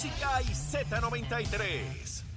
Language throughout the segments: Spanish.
Música y Z93.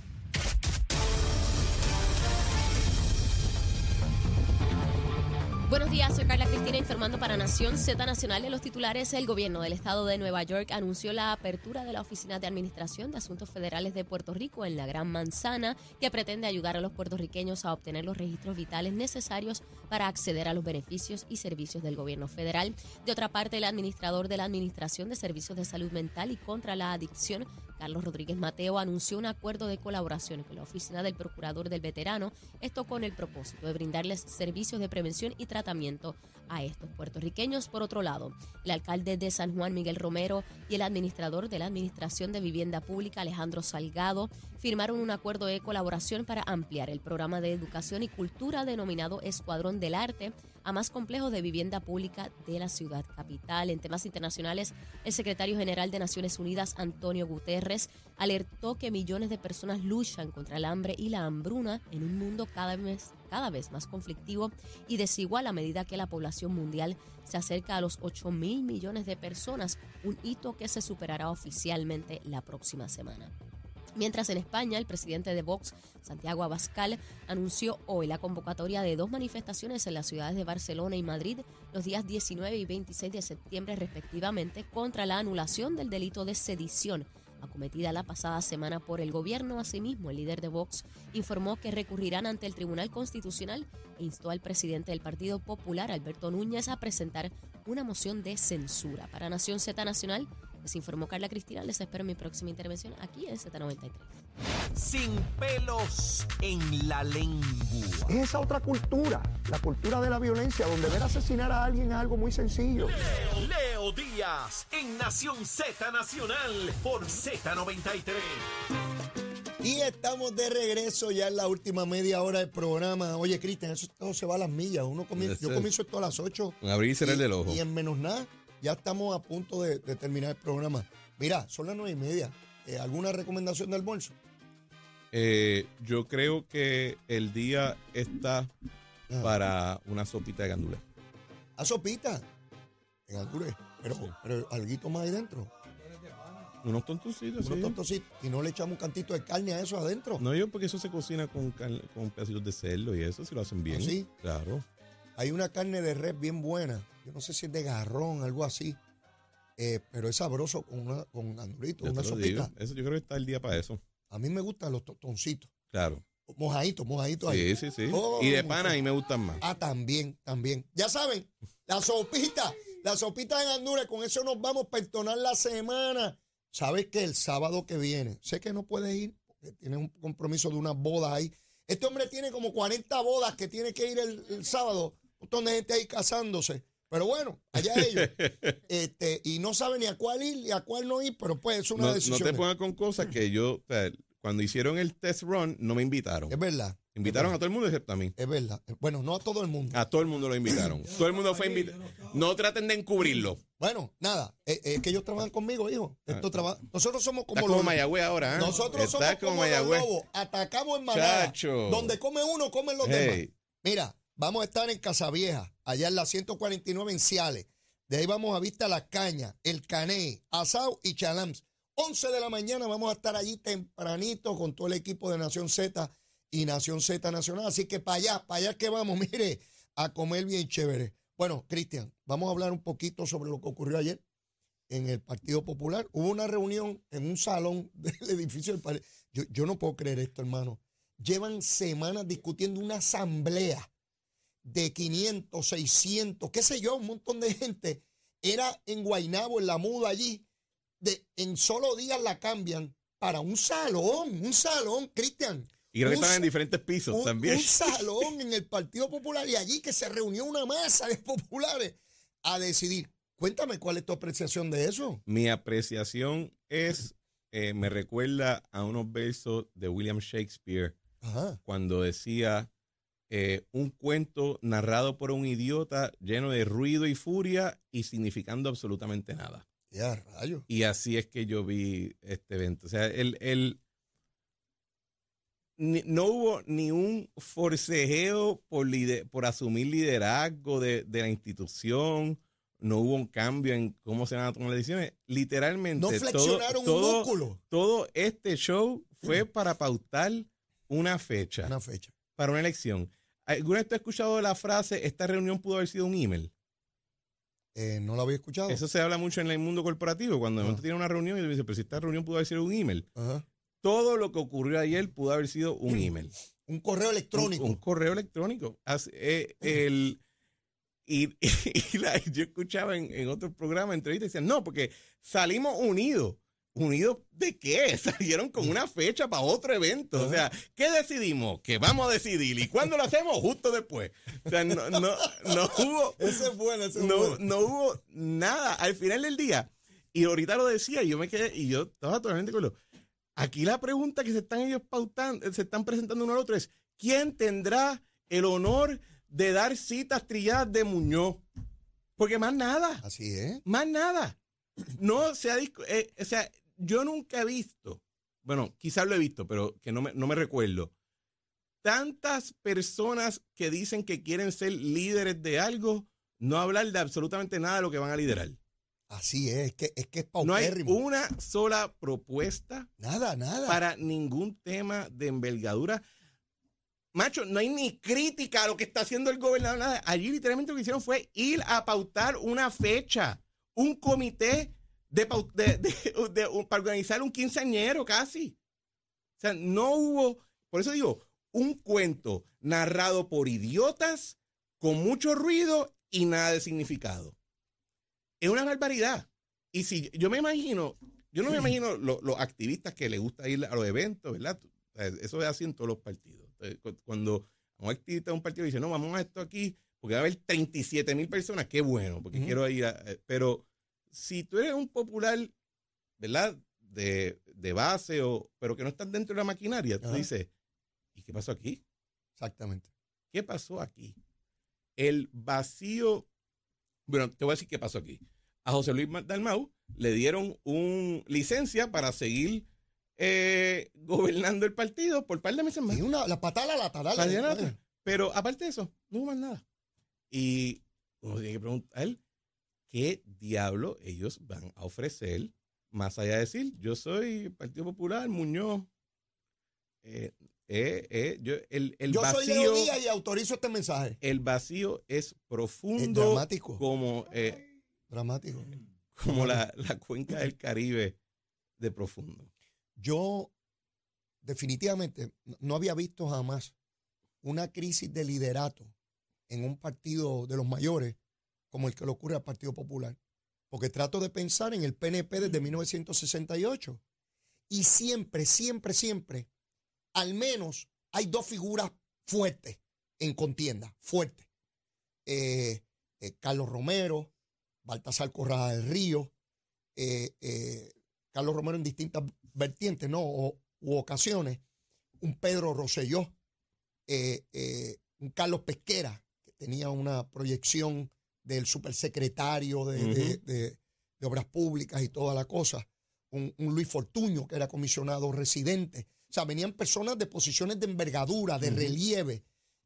Buenos días, soy Carla Cristina informando para Nación Z Nacional de los titulares. El gobierno del estado de Nueva York anunció la apertura de la Oficina de Administración de Asuntos Federales de Puerto Rico en la Gran Manzana, que pretende ayudar a los puertorriqueños a obtener los registros vitales necesarios para acceder a los beneficios y servicios del gobierno federal. De otra parte, el administrador de la Administración de Servicios de Salud Mental y contra la Adicción, Carlos Rodríguez Mateo anunció un acuerdo de colaboración con la Oficina del Procurador del Veterano, esto con el propósito de brindarles servicios de prevención y tratamiento a estos puertorriqueños. Por otro lado, el alcalde de San Juan, Miguel Romero, y el administrador de la Administración de Vivienda Pública, Alejandro Salgado, firmaron un acuerdo de colaboración para ampliar el programa de educación y cultura denominado Escuadrón del Arte a más complejos de vivienda pública de la ciudad capital. En temas internacionales, el secretario general de Naciones Unidas, Antonio Guterres, alertó que millones de personas luchan contra el hambre y la hambruna en un mundo cada vez, cada vez más conflictivo y desigual a medida que la población mundial se acerca a los 8 mil millones de personas, un hito que se superará oficialmente la próxima semana. Mientras en España, el presidente de Vox, Santiago Abascal, anunció hoy la convocatoria de dos manifestaciones en las ciudades de Barcelona y Madrid los días 19 y 26 de septiembre respectivamente contra la anulación del delito de sedición acometida la pasada semana por el gobierno. Asimismo, el líder de Vox informó que recurrirán ante el Tribunal Constitucional e instó al presidente del Partido Popular, Alberto Núñez, a presentar una moción de censura. Para Nación Z Nacional, les informó Carla Cristina. Les espero mi próxima intervención aquí en Z93. Sin pelos en la lengua. Es esa otra cultura, la cultura de la violencia, donde ver asesinar a alguien es algo muy sencillo. Leo, Leo Díaz en Nación Z Nacional por Z93. Y estamos de regreso ya en la última media hora del programa. Oye, Cristian, eso todo se va a las millas. Uno comienza, yo comienzo esto a las 8. Con abrir y cerrar del ojo. Y en menos nada, ya estamos a punto de, de terminar el programa. Mira, son las nueve y media. Eh, ¿Alguna recomendación del bolso? Eh, yo creo que el día está Ah. para una sopita de gandules. A sopita. En Alcure. Pero, pero alguito más ahí dentro. Unos tontucitos, Unos sí. tontositos. Y no le echamos un cantito de carne a eso adentro. No, yo porque eso se cocina con, carne- con pedacitos de cerdo y eso, si lo hacen bien. ¿Ah, sí? Claro. Hay una carne de res bien buena. Yo no sé si es de garrón, algo así. Eh, pero es sabroso con, una, con una te lo sopita. Eso yo creo que está el día para eso. A mí me gustan los tostoncitos. Claro. Mojaditos, mojaditos ahí. Sí, sí, sí. Oh, y de pana a mí me gustan más. Ah, también, también. Ya saben, la sopita, la sopita de gandules, con eso nos vamos a perdonar la semana. Sabes que el sábado que viene, sé que no puedes ir, porque tienes un compromiso de una boda ahí. Este hombre tiene como 40 bodas que tiene que ir el, el sábado, un montón de gente ahí casándose. Pero bueno, allá ellos. este, y no sabe ni a cuál ir ni a cuál no ir, pero pues es una No, no decisión. te pongas con cosas que yo, o sea, cuando hicieron el test run, no me invitaron. Es verdad. Invitaron a todo el mundo excepto a mí. Es verdad. Bueno, no a todo el mundo. A todo el mundo lo invitaron. todo el mundo fue invitado. No traten de encubrirlo. Bueno, nada, eh, eh, es que ellos trabajan conmigo, hijo. Esto traba- Nosotros somos como Estás como los Mayagüez ahora, ¿eh? Nosotros Estás somos como, los Mayagüez. lobos, atacamos en manada. Chacho. Donde come uno, comen los Hey. demás. Mira, vamos a estar en Casavieja, allá en la 149 en Ciales. De ahí vamos a Vista Las Cañas, El Cané, Asau y Chalams. 11 de la mañana vamos a estar allí tempranito con todo el equipo de Nación Z y Nación Z Nacional. Así que para allá, para allá que vamos, mire, a comer bien chévere. Bueno, Cristian, vamos a hablar un poquito sobre lo que ocurrió ayer en el Partido Popular. Hubo una reunión en un salón del edificio del Partido. Yo, yo no puedo creer esto, hermano. Llevan semanas discutiendo una asamblea de 500, 600, qué sé yo, un montón de gente. Era en Guainabo, en la muda allí. De, en solo días la cambian para un salón, un salón, Cristian. Y creo que Un estaban en diferentes pisos un, también. un salón en el Partido Popular y allí que se reunió una masa de populares a decidir. Cuéntame cuál es tu apreciación de eso. Mi apreciación es, eh, me recuerda a unos versos de William Shakespeare Ajá. cuando decía eh, un cuento narrado por un idiota lleno de ruido y furia y significando absolutamente nada. Ya, rayo. Y así es que yo vi este evento. O sea, el, el- ni- no hubo ni un forcejeo por, lide- por asumir liderazgo de, de la institución. no hubo un cambio en cómo se van a tomar las decisiones. Literalmente, No todo- flexionaron todo, un músculo. todo este show fue para pautar una fecha, Una fecha. para una elección. ¿Alguna vez tú has escuchado la frase, esta reunión pudo haber sido un email? Eh, no lo había escuchado. Eso se habla mucho en el mundo corporativo, cuando momento tiene una reunión y dice, pero si esta reunión pudo haber sido un email. Ajá. Todo lo que ocurrió ayer pudo haber sido un email. Un correo electrónico. Un, un correo electrónico. As- eh, el, y y la- yo escuchaba en, en otros programas, entrevistas, decían, no, porque salimos unidos. ¿Unidos de qué? Salieron con una fecha para otro evento. O sea, ¿qué decidimos? Que vamos a decidir. ¿Y cuándo lo hacemos? Justo después. O sea, no, no, no hubo ese es bueno, ese es no, bueno. no hubo nada al final del día. Y ahorita lo decía, y yo me quedé, y yo estaba totalmente con lo. Aquí la pregunta que se están ellos pautando, se están presentando uno al otro es: ¿quién tendrá el honor de dar citas trilladas de Muñoz? Porque más nada, Así es. más nada. No se ha eh, o sea, yo nunca he visto, bueno, quizás lo he visto, pero que no me, no me recuerdo. Tantas personas que dicen que quieren ser líderes de algo, no hablar de absolutamente nada de lo que van a liderar. Así es. Es que es, que es No hay una sola propuesta Nada, nada. para ningún tema de envergadura. Macho, no hay ni crítica a lo que está haciendo el gobernador. Nada. Allí literalmente lo que hicieron fue ir a pautar una fecha, un comité de, para organizar un quinceañero casi. O sea, no hubo, por eso digo, un cuento narrado por idiotas con mucho ruido y nada de significado. Es una barbaridad. Y si yo me imagino, yo no me imagino lo- los activistas que les gusta ir a los eventos, ¿verdad? Eso es así en todos los partidos. Cuando un activista de un partido dice, no, vamos a esto aquí, porque va a haber 37 mil personas, qué bueno, porque quiero ir a... eh, Pero si tú eres un popular, ¿verdad? De, de base, o, pero que no estás dentro de la maquinaria, tú dices, ¿y qué pasó aquí? Exactamente. ¿Qué pasó aquí? El vacío. Bueno, te voy a decir qué pasó aquí. A José Luis Dalmau le dieron un licencia para seguir eh, gobernando el partido por par de meses más. Y una, la patada la tarala. Pero aparte de eso, no hubo más nada. Y uno tiene que preguntar qué diablo ellos van a ofrecer, más allá de decir, yo soy Partido Popular, Muñoz. Eh, eh, eh, yo, el, el Yo soy Leo vacío Díaz y autorizo este mensaje. el vacío es Es profundo dramático. como, eh, Dramático. como la, la cuenca del Caribe de profundo. Yo definitivamente no- no había visto jamás una crisis de liderato en un partido de los mayores como el que le ocurre al Partido Popular. Porque trato de pensar en el PNP desde 1968. Y siempre, siempre, siempre, al menos hay dos figuras fuertes en contienda, fuertes. Eh, eh, Carlos Romero, Baltasar Corrada del Río, eh, eh, Carlos Romero en distintas vertientes, ¿no? O, u ocasiones, un Pedro Rosselló, eh, eh, un Carlos Pesquera, que tenía una proyección del supersecretario de, de- Ujú. de- de Obras Públicas y toda la cosa, un, un Luis Fortuño, que era comisionado residente. O sea, venían personas de posiciones de envergadura, de relieve,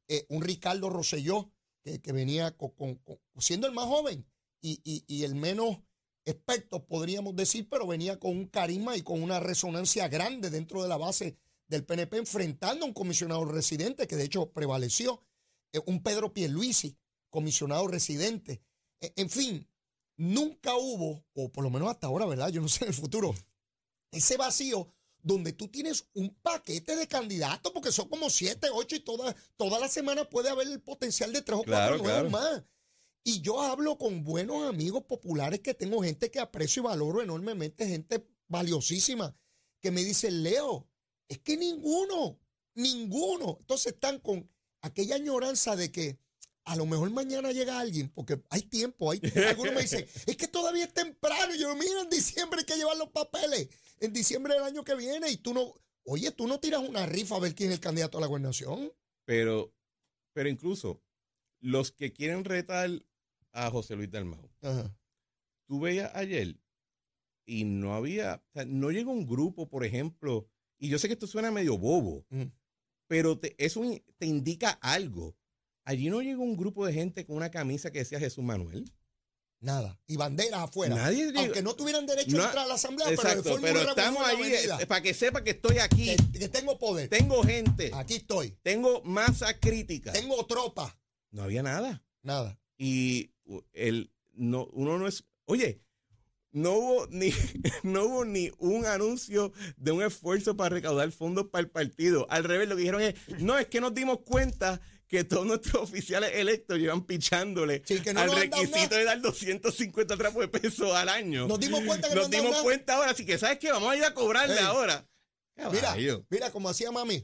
eh, un Ricardo Rosselló, que, que venía con- con- con- siendo el más joven y, y- y el menos experto, podríamos decir, pero venía con un carisma y con una resonancia grande dentro de la base del PNP, enfrentando a un comisionado residente que de hecho prevaleció, eh, un Pedro Pierluisi, comisionado residente. Eh, en fin, nunca hubo, o por lo menos hasta ahora, ¿verdad? Yo no sé en el futuro, ese vacío donde tú tienes un paquete de candidatos, porque son como siete, ocho y toda, toda la semana puede haber el potencial de tres o Claro, cuatro nuevos claro. más. Y yo hablo con buenos amigos populares que tengo gente que aprecio y valoro enormemente, gente valiosísima, que me dice, Leo, es que ninguno, ninguno. Entonces están con aquella añoranza de que a lo mejor mañana llega alguien, porque hay tiempo. Hay, algunos me dicen, es que todavía es temprano. Y yo, mira, en diciembre hay que llevar los papeles. En diciembre del año que viene. Y tú no, oye, tú no tiras una rifa a ver quién es el candidato a la gobernación. Pero, pero incluso los que quieren retar a José Luis Dalmau, Ajá. tú veías ayer y no había, o sea, no llegó un grupo, por ejemplo, y yo sé que esto suena medio bobo, pero te, eso te indica algo. Allí no llegó un grupo de gente con una camisa que decía Jesús Manuel. Nada. Y banderas afuera. Nadie Aunque no tuvieran derecho No, a entrar a la asamblea, pero Exacto, estamos avenida. eh, para que sepa que estoy aquí. que, que tengo poder. Tengo gente, Aquí estoy. tengo masa crítica. Tengo tropa. No había nada. Nada. Y el, no, uno no es. Oye, no hubo ni no hubo ni un anuncio de un esfuerzo para recaudar fondos para el partido. Al revés, lo que dijeron es, no, es que nos dimos cuenta que todos nuestros oficiales electos llevan pichándole Sí, que no al requisito de dar 250 trapos de peso al año. Nos dimos cuenta que no Nos dimos nada. cuenta ahora, así que ¿sabes qué? Vamos a ir a cobrarle ahora. Mira, mira como hacía mami.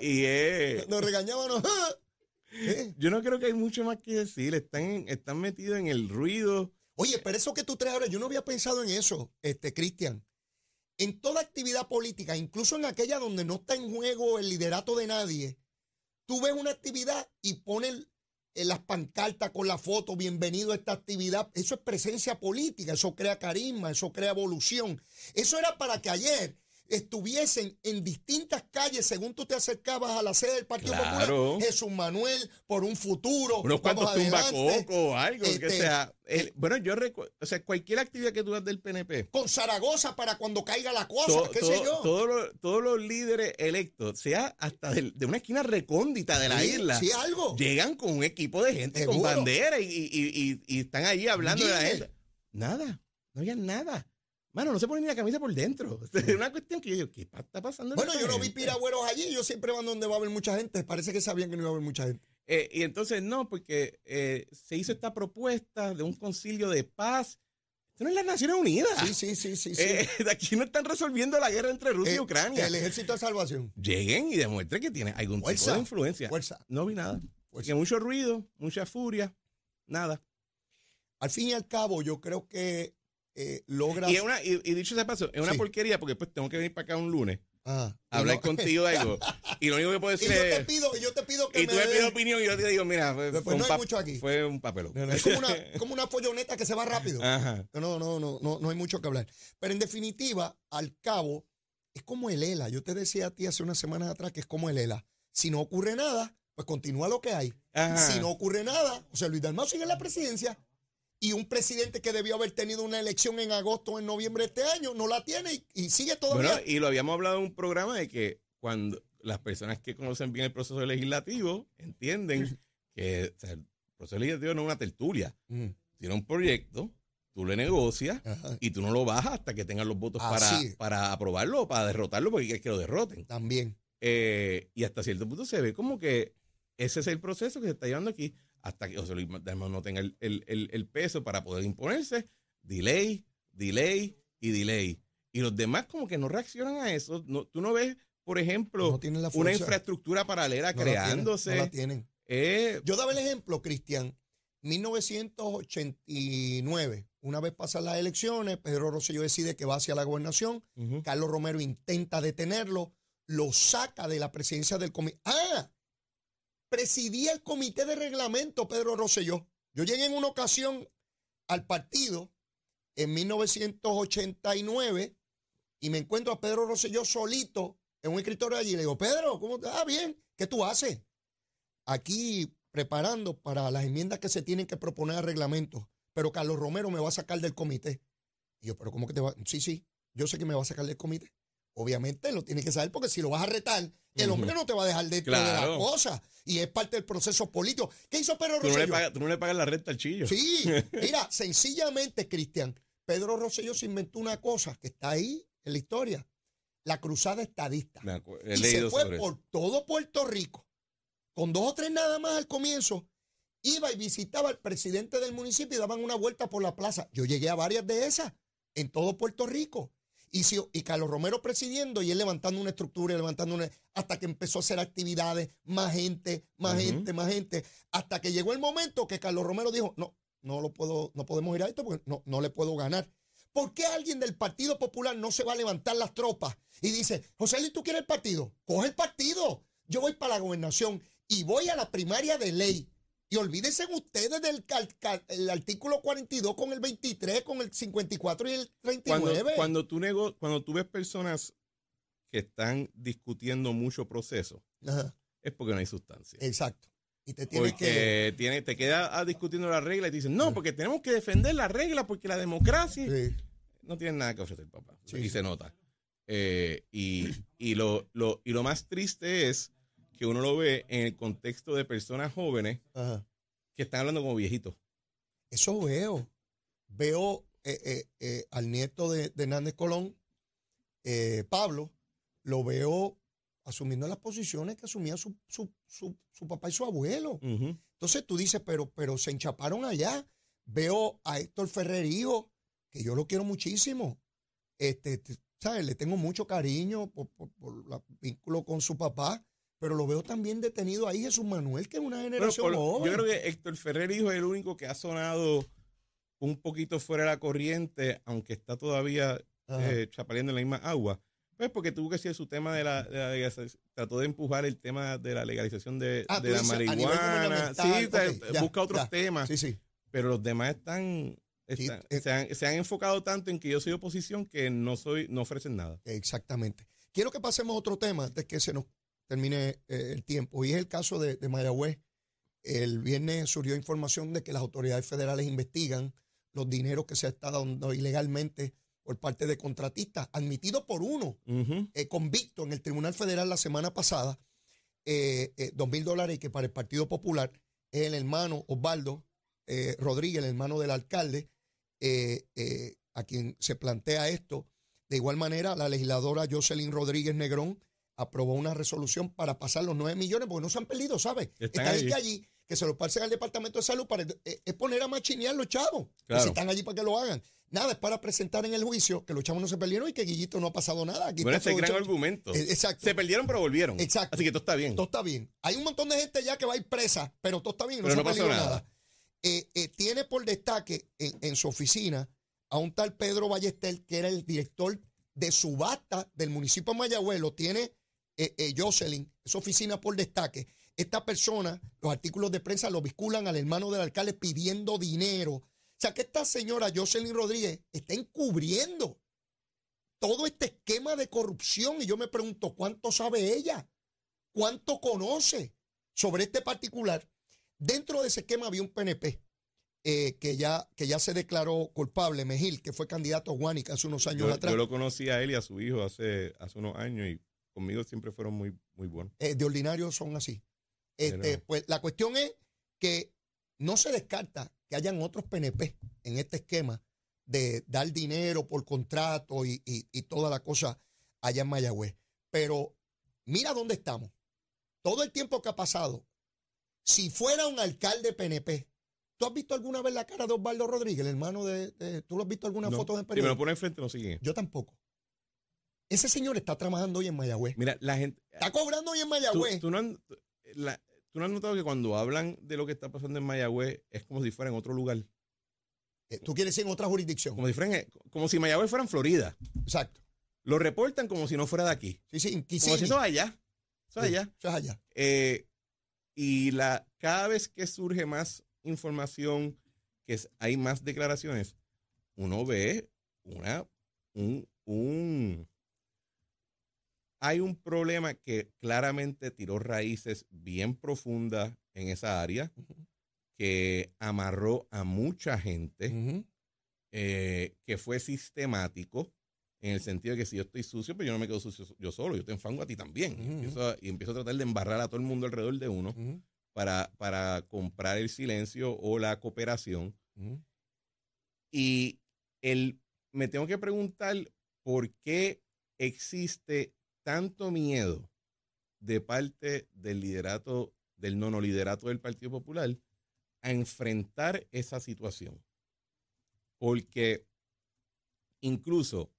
Y, y es- Nos regañábamos. ¿Eh? yo no creo que hay mucho más que decir. Están, están metidos en el ruido. Oye, pero eso que tú traes ahora, yo no había pensado en eso, este Cristian. En toda actividad política, incluso en aquella donde no está en juego el liderato de nadie, tú ves una actividad y pones en las pancartas con la foto, bienvenido a esta actividad. Eso es presencia política, eso crea carisma, eso crea evolución. Eso era para que ayer estuviesen en distintas calles, según tú te acercabas a la sede del Partido Claro. Popular, Jesús Manuel, por un futuro. unos cuantos o algo. que Este, sea, el- bueno, yo recuerdo, o sea, cualquier actividad que tú hagas del PNP, con Zaragoza para cuando caiga la cosa, to- qué sé yo. todos, los, todos los líderes electos, sea hasta del- de, una esquina recóndita de la Sí, isla, sí, algo. llegan con un equipo de gente con bandera y, y- y- están ahí hablando de la gente. Nada, no había nada. Mano, no se pone ni la camisa por dentro. Es una cuestión que yo digo, ¿qué está pasando? en Bueno, yo no vi piragüeros allí, yo siempre van donde va a haber mucha gente. Parece que sabían que no iba a haber mucha gente. Eh, y entonces no, porque eh, se hizo esta propuesta de un concilio de paz. Esto no es las Naciones Unidas. Sí, sí, sí, sí. sí. Eh, de aquí no están resolviendo la guerra entre Rusia y Ucrania. El ejército de salvación. Lleguen y demuestren que tienen algún tipo de influencia. Fuerza. No vi nada. Porque mucho ruido, mucha furia, nada. Al fin y al cabo, yo creo que eh, logras. Y, es una, y, y dicho sea paso, es una Sí. porquería porque después tengo que venir para acá un lunes Ah, y a hablar no- contigo de algo. Y lo único que puedo Y decir yo te pido, y yo te pido que Y tú me des- pides opinión y yo te digo, mira, fue, Pues fue no un hay mucho aquí. fue un papelón. No, es como una, como una folloneta que se va rápido. Ajá. No, no, no, no, no hay mucho que hablar. Pero en definitiva, al cabo, es como el ELA. Yo te decía a ti hace unas semanas atrás que es como el ELA. Si no ocurre nada, pues continúa lo que hay. Ajá. Si no ocurre nada, o sea, Luis Dalmau sigue en la presidencia y un presidente que debió haber tenido una elección en agosto o en noviembre de este año no la tiene y, y sigue todavía. Bueno, y lo habíamos hablado en un programa de que cuando las personas que conocen bien el proceso legislativo entienden que o sea, el proceso legislativo no es una tertulia. Mm, Tiene un proyecto, tú le negocias ajá, y tú no lo bajas hasta que tengas los votos para, Así para aprobarlo o para derrotarlo porque es que lo derroten. También. Eh, y hasta cierto punto se ve como que ese es el proceso que se está llevando aquí hasta que José Luis Dalmau no tenga el, el- el- el peso para poder imponerse. Delay, delay y delay. Y los demás como que no reaccionan a eso. No, tú no ves, por ejemplo, No una infraestructura paralela No la tienen, creándose. no la tienen. Eh, Yo daba el ejemplo, Cristian. 1989, una vez pasan las elecciones, Pedro Rosselló decide que va hacia la gobernación. Carlos Romero intenta detenerlo, lo saca de la presidencia del comité. ¡Ah! Presidía el comité de reglamento Pedro Rosselló. Yo llegué en una ocasión al partido en 1989 y me encuentro a Pedro Rosselló solito en un escritorio allí. Le digo, Pedro, ¿cómo estás? Ah, bien, ¿qué tú haces? Aquí preparando para las enmiendas que se tienen que proponer al reglamento, pero Carlos Romero me va a sacar del comité. Y yo, pero ¿cómo que te va? Sí, sí, yo sé que me va a sacar del comité. Obviamente lo tienes que saber porque si lo vas a retar, el hombre no te va a dejar dentro de la Claro. cosa. Y es parte del proceso político. ¿Qué hizo Pedro tú, no le Rosselló? pagas, tú no le pagas la renta al chillo. Sí, mira, sencillamente, Cristian, Pedro Rosselló se inventó una cosa que está ahí en la historia. La cruzada estadista. He Y se fue eso. por todo Puerto Rico. Con dos o tres nada más al comienzo. Iba y visitaba al presidente del municipio y daban una vuelta por la plaza. Yo llegué a varias de esas en todo Puerto Rico. Y, si- y Carlos Romero presidiendo y él levantando una estructura y levantando una. hasta que empezó a hacer actividades, más gente, más gente, más gente. Hasta que llegó el momento que Carlos Romero dijo: No, no lo puedo, no podemos ir a esto porque no, no le puedo ganar. ¿Por qué alguien del Partido Popular no se va a levantar las tropas y dice, José Luis, ¿tú quieres el partido? Coge el partido. Yo voy para la gobernación y voy a la primaria de ley. Y olvídense ustedes del el artículo 42 con el 23, con el 54 y el 39. Cuando, cuando, tú nego, cuando tú ves personas que están discutiendo mucho proceso, Ajá, es porque no hay sustancia. exacto. Y te tienes que... Porque tiene, te queda ah, discutiendo la regla y te dicen, no, porque tenemos que defender la regla porque la democracia Sí. no tiene nada que ofrecer, papá. Sí. Y se nota. Eh, y y lo, lo, y lo más triste es que uno lo ve en el contexto de personas jóvenes Ajá. que están hablando como viejitos. Eso veo. Veo eh, eh, eh, al nieto de, de Hernández Colón, Pablo, lo veo asumiendo las posiciones que asumía su, su, su, su papá y su abuelo. Entonces tú dices, pero, pero se enchaparon allá. Veo a Héctor Ferrer, hijo, que yo lo quiero muchísimo. Este, ¿sabes? Le tengo mucho cariño por, por, por la- vínculo con su papá, pero lo veo también detenido ahí Jesús Manuel, que es una generación por- joven. yo creo que Héctor Ferrer hijo es el único que ha sonado un poquito fuera de la corriente, aunque está todavía eh, chapaleando en la misma agua. Pues porque tuvo que ser su tema de la, de la legalización, trató de empujar el tema de la legalización de, Ah, de la dices marihuana. Sí, ya, busca otros ya. temas, Sí, sí. pero los demás están, están- eh. se, han, se han enfocado tanto en que yo soy oposición que no soy, no ofrecen nada. Exactamente. Quiero que pasemos a otro tema antes que se nos termine eh, el tiempo, y es el caso de, de Mayagüez. El viernes surgió información de que las autoridades federales investigan los dineros que se ha estado dando ilegalmente por parte de contratistas, admitido por uno, Ujú. eh, convicto en el Tribunal Federal la semana pasada, eh, dos mil dólares y que para el Partido Popular es el hermano Osvaldo Rodríguez, el hermano del alcalde, a quien se plantea esto. De igual manera, la legisladora Jocelyn Rodríguez Negrón aprobó una resolución para pasar los 9 millones, porque no se han perdido, ¿sabes? Están Están allí. que allí, que se los pasen al Departamento de Salud para eh, es poner a machinear los chavos. Claro. Si están allí para que lo hagan. Nada, es para presentar en el juicio que los chavos no se perdieron y que Guillito no ha pasado nada. Aquí Bueno, ese es gran argumento. Eh, Exacto. Se perdieron, pero volvieron. Exacto. Así que todo está bien. Todo está bien. Hay un montón de gente ya que va a ir presa, pero todo está bien, no Pero se no ha perdido nada. nada. Eh, eh, tiene por destaque en, en su oficina a un tal Pedro Ballester, que era el director de subasta del municipio de Mayagüez. Lo tiene eh, eh, Jocelyn, esa oficina por destaque. Esta persona, los artículos de prensa lo vinculan al hermano del alcalde pidiendo dinero. O sea que esta señora Jocelyn Rodríguez está encubriendo todo este esquema de corrupción y yo me pregunto, ¿cuánto sabe ella? ¿Cuánto conoce sobre este particular? Dentro de ese esquema había un PNP eh, que, ya, que ya se declaró culpable, Mejil, que fue candidato a Guánica hace unos años Yo, atrás, yo lo conocí a él y a su hijo hace, hace unos años y conmigo siempre fueron muy, muy buenos. eh, de ordinario son así. Este, Pero- Pues la cuestión es que no se descarta que hayan otros PNP en este esquema de dar dinero por contrato y, y- y toda la cosa allá en Mayagüez. Pero mira dónde estamos. Todo el tiempo que ha pasado, si fuera un alcalde PNP, ¿tú has visto alguna vez la cara de Osvaldo Rodríguez, el hermano de... de- ¿Tú lo has visto alguna No, foto en Si me periódico? lo pone enfrente, no sigue. Yo tampoco. Ese señor está trabajando hoy en Mayagüez. Mira, la gente. Está cobrando hoy en Mayagüez. tú no, han- la- tú no has notado que cuando hablan de lo que está pasando en Mayagüez es como si fuera en otro lugar. Eh, Tú quieres decir en otra jurisdicción. Como si, fueran, como si Mayagüez fuera en Florida. Exacto. Lo reportan como si no fuera de aquí. Sí, sí, en Como Kissimmee. si eso es allá. Eso Sí, allá. Eso es allá. Eh, y la, cada vez que surge más información, que es- hay más declaraciones, uno ve una, un, un- hay un problema que claramente tiró raíces bien profundas en esa área, que amarró a mucha gente, Ujú. eh, que fue sistemático, en el sentido de que si yo estoy sucio, pues yo no me quedo sucio yo solo, yo te enfango a ti también. Y Ujú. empiezo a- y empiezo a tratar de embarrar a todo el mundo alrededor de uno para, para comprar el silencio o la cooperación. Y el, me tengo que preguntar por qué existe tanto miedo de parte del liderato, del nono liderato del Partido Popular, a enfrentar esa situación. Porque incluso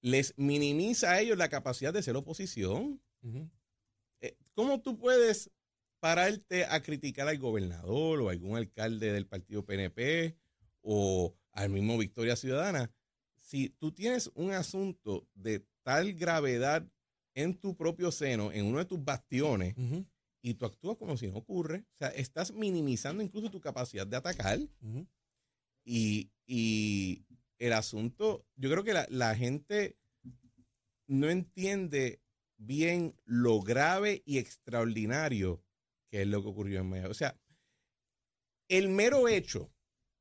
les minimiza a ellos la capacidad de ser oposición. Eh, ¿Cómo tú puedes pararte a criticar al gobernador o algún alcalde del partido PNP o al mismo Victoria Ciudadana si tú tienes un asunto de tal gravedad en tu propio seno, en uno de tus bastiones, y tú actúas como si no ocurre? O sea, estás minimizando incluso tu capacidad de atacar. Y, y el asunto, yo creo que la, la gente no entiende bien lo grave y extraordinario qué es lo que ocurrió en Mayagüez. O sea, el mero hecho,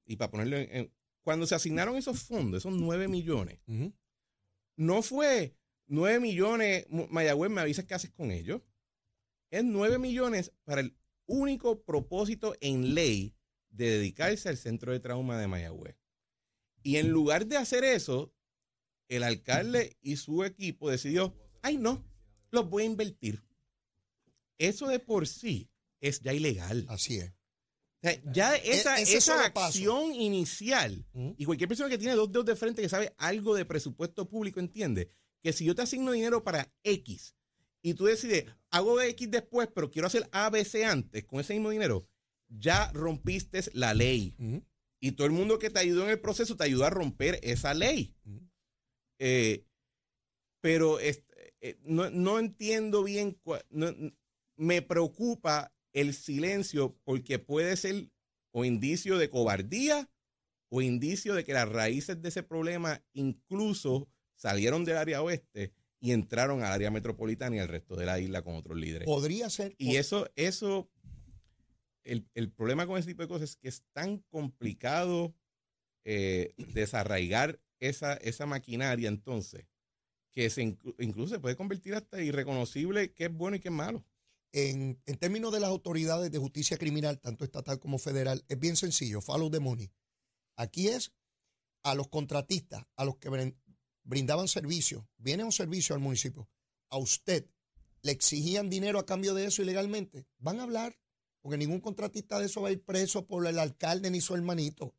y para ponerlo en, en- cuando se asignaron esos fondos, esos 9 millones, no fue 9 millones, Mayagüez, me avisas qué haces con ellos. Es 9 millones para el único propósito en ley de dedicarse al centro de trauma de Mayagüez. Y en lugar de hacer eso, el alcalde y su equipo decidió, ay no, los voy a invertir. Eso de por sí es ya ilegal. Así es. O sea, ya esa, E- ese esa paso. acción inicial, y cualquier persona que tiene dos dedos de frente que sabe algo de presupuesto público entiende que si yo te asigno dinero para X y tú decides, hago X después, pero quiero hacer ABC antes con ese mismo dinero, ya rompiste la ley. Y todo el mundo que te ayudó en el proceso te ayudó a romper esa ley. Eh, pero es- eh, no, no entiendo bien, cua- no- me preocupa el silencio porque puede ser o indicio de cobardía o indicio de que las raíces de ese problema incluso salieron del área oeste y entraron al área metropolitana y al resto de la isla con otros líderes. Podría ser. Y eso, eso, el, el problema con ese tipo de cosas es que es tan complicado eh, desarraigar esa, esa maquinaria entonces, que se inclu- incluso se puede convertir hasta irreconocible qué es bueno y qué es malo. en, en términos de las autoridades de justicia criminal, tanto estatal como federal, es bien sencillo, follow the money. Aquí es a los contratistas, a los que brindaban servicio, viene un servicio al municipio, a usted le exigían dinero a cambio de eso ilegalmente, van a hablar, porque ningún contratista de eso va a ir preso por el alcalde ni su hermanito,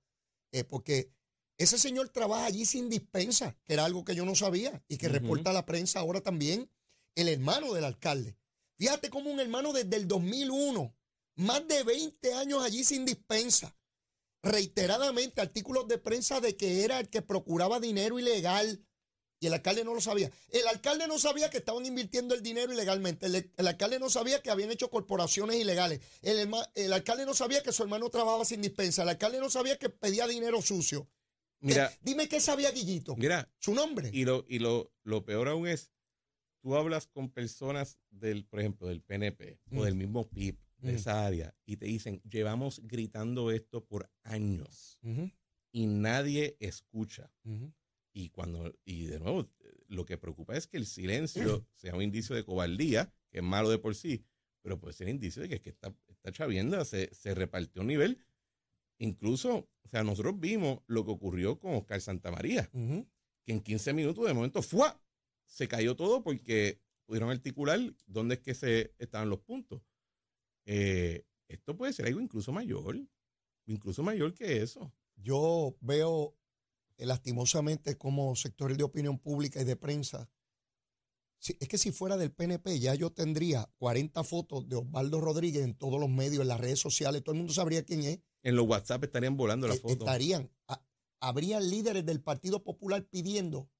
Eh, porque ese señor trabaja allí sin dispensa, que era algo que yo no sabía y que reporta a la prensa ahora también, el hermano del alcalde. Fíjate como un hermano desde el 2001, más de 20 años allí sin dispensa. Reiteradamente artículos de prensa de que era el que procuraba dinero ilegal y el alcalde no lo sabía. El alcalde no sabía que estaban invirtiendo el dinero ilegalmente. El, el alcalde no sabía que habían hecho corporaciones ilegales. El, alcalde no sabía que su hermano trabajaba sin dispensa. El alcalde no sabía que pedía dinero sucio. Mira, dime qué sabía Guillito. mira, Su nombre. y lo, y lo, lo peor aún es, tú hablas con personas del, por ejemplo, del PNP Mm. o del mismo PIB, de Mm. esa área, y te dicen, llevamos gritando esto por años y nadie escucha. Y cuando, y de nuevo, lo que preocupa es que el silencio sea un indicio de cobardía, que es malo de por sí, pero puede ser indicio de que, es que esta, esta chavienda se, se repartió a un nivel. Incluso, o sea, nosotros vimos lo que ocurrió con Oscar Santamaría, Ujú. que en 15 minutos de momento ¡fua! se cayó todo porque pudieron articular dónde es que se estaban los puntos. Eh, esto puede ser algo incluso mayor, incluso mayor que eso. Yo veo eh, lastimosamente como sectores de opinión pública y de prensa. si- es que si fuera del PNP ya yo tendría 40 fotos de Osvaldo Rodríguez en todos los medios, en las redes sociales, todo el mundo sabría quién es. En los WhatsApp estarían volando las Eh, fotos. Estarían, a- habrían líderes del Partido Popular pidiendo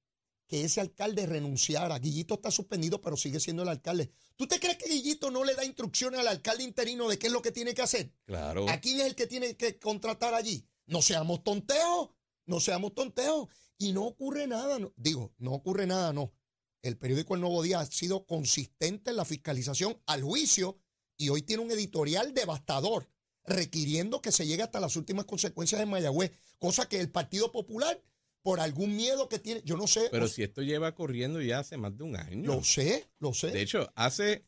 que ese alcalde renunciara. Guillito está suspendido, pero sigue siendo el alcalde. ¿Tú te crees que Guillito no le da instrucciones al alcalde interino de qué es lo que tiene que hacer? Claro. ¿A quién es el que tiene que contratar allí? No seamos tonteos, no seamos tonteos. Y no ocurre nada, no- digo, no ocurre nada, no. El periódico El Nuevo Día ha sido consistente en la fiscalización al juicio y hoy tiene un editorial devastador requiriendo que se llegue hasta las últimas consecuencias en Mayagüez, cosa que el Partido Popular, por algún miedo que tiene, yo no sé, Pero o- si esto lleva corriendo ya hace más de un año. lo sé, lo sé. De hecho, hace,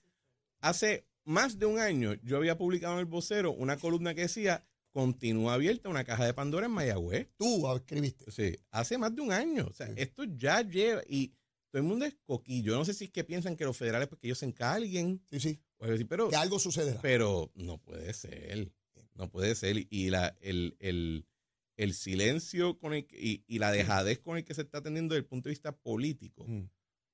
hace más de un año yo había publicado en el vocero una columna que decía continúa abierta una caja de Pandora en Mayagüez. Tú escribiste. Sí, hace más de un año. O sea, Sí. esto ya lleva y todo el mundo es coquillo. Yo no sé si es que piensan que los federales pues que ellos se encarguen. Sí, sí, así, pero, que algo sucederá. pero no puede ser. No puede ser. Y la, el, el, el silencio con el y la dejadez con el que se está atendiendo desde el punto de vista político Mm.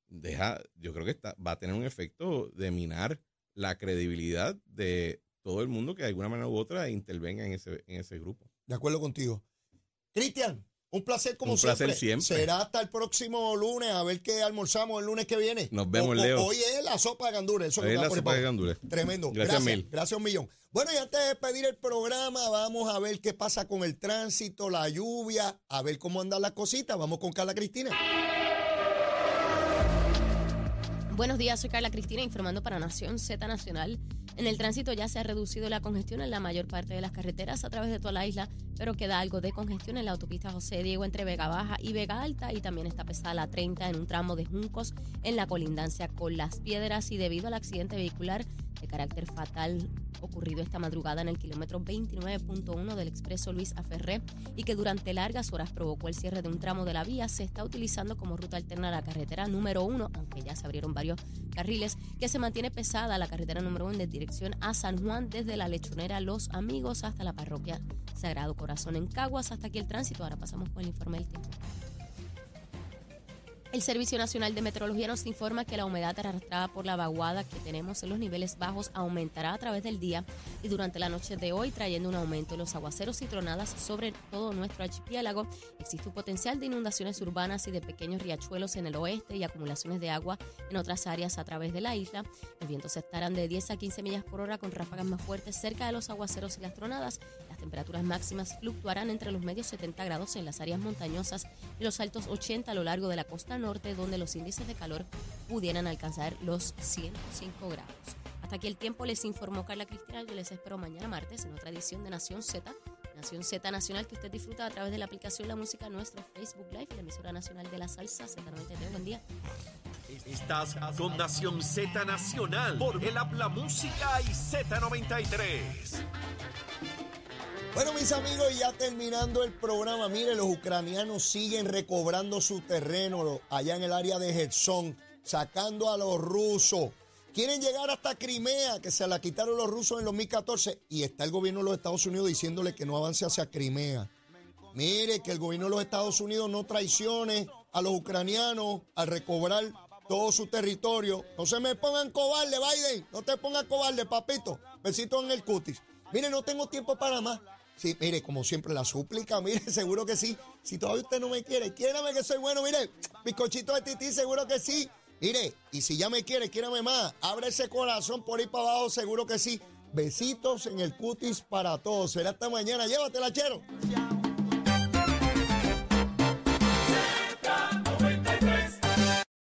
deja, yo creo que está, va a tener un efecto de minar la credibilidad de todo el mundo que de alguna manera u otra intervenga en ese, en ese grupo. De acuerdo contigo. Cristian, un placer como Un placer siempre. siempre. Será hasta el próximo lunes, a ver qué almorzamos el lunes que viene. Nos vemos, O- Leo. Hoy es la sopa de gandules. Eso que es la sopa de gandules. Tremendo. Gracias Gracias, mil. Gracias un millón. Bueno, y antes de despedir el programa, vamos a ver qué pasa con el tránsito, la lluvia, a ver cómo andan las cositas. Vamos con Carla Cristina. Buenos días, soy Carla Cristina informando para Nación Z Nacional. En el tránsito ya se ha reducido la congestión en la mayor parte de las carreteras a través de toda la isla, pero queda algo de congestión en la autopista José Diego entre Vega Baja y Vega Alta y también está pesada la 30 en un tramo de Juncos en la colindancia con Las Piedras y debido al accidente vehicular de carácter fatal ocurrido esta madrugada en el kilómetro 29.1 del expreso Luis Aferré y que durante largas horas provocó el cierre de un tramo de la vía, se está utilizando como ruta alterna la carretera número 1, aunque ya se abrieron varios carriles, que se mantiene pesada la carretera número 1 de dirección a San Juan desde la lechonera Los Amigos hasta la parroquia Sagrado Corazón en Caguas. Hasta aquí el tránsito. Ahora pasamos con el informe del tiempo. El Servicio Nacional de Meteorología nos informa que la humedad arrastrada por la vaguada que tenemos en los niveles bajos aumentará a través del día y durante la noche de hoy, trayendo un aumento en los aguaceros y tronadas sobre todo nuestro archipiélago. Existe un potencial de inundaciones urbanas y de pequeños riachuelos en el oeste y acumulaciones de agua en otras áreas a través de la isla. Los vientos estarán de 10 a 15 millas por hora con ráfagas más fuertes cerca de los aguaceros y las tronadas. Las temperaturas máximas fluctuarán entre los medios 70 grados en las áreas montañosas y los altos 80 a lo largo de la costa norte, donde los índices de calor pudieran alcanzar los 105 grados. Hasta aquí el tiempo les informó Carla Cristina. Yo les espero mañana martes en otra edición de Nación Z. Nación Z Nacional que usted disfruta a través de la aplicación La Música, nuestro Facebook Live y la emisora nacional de la salsa Z93. Buen día. Estás con Nación Z Nacional por el Habla Música y Z93. Bueno, mis amigos, ya terminando el programa, mire, los ucranianos siguen recobrando su terreno allá en el área de Gerson, sacando a los rusos. Quieren llegar hasta Crimea, que se la quitaron los rusos en 2014, y está el gobierno de los Estados Unidos diciéndole que no avance hacia Crimea. Mire, que el gobierno de los Estados Unidos no traicione a los ucranianos al recobrar todo su territorio. No se me pongan cobarde, Biden. No te pongas cobarde, papito. Besito en el cutis. Mire, no tengo tiempo para más. Sí, mire, como siempre, la súplica, mire, seguro que sí. Si todavía usted no me quiere, quiérame que soy bueno, mire, bizcochito de tití, seguro que sí. Mire, y si ya me quiere, quiérame más. Abre ese corazón por ahí para abajo, seguro que sí. Besitos en el cutis para todos. Será hasta mañana. Llévatela, chero.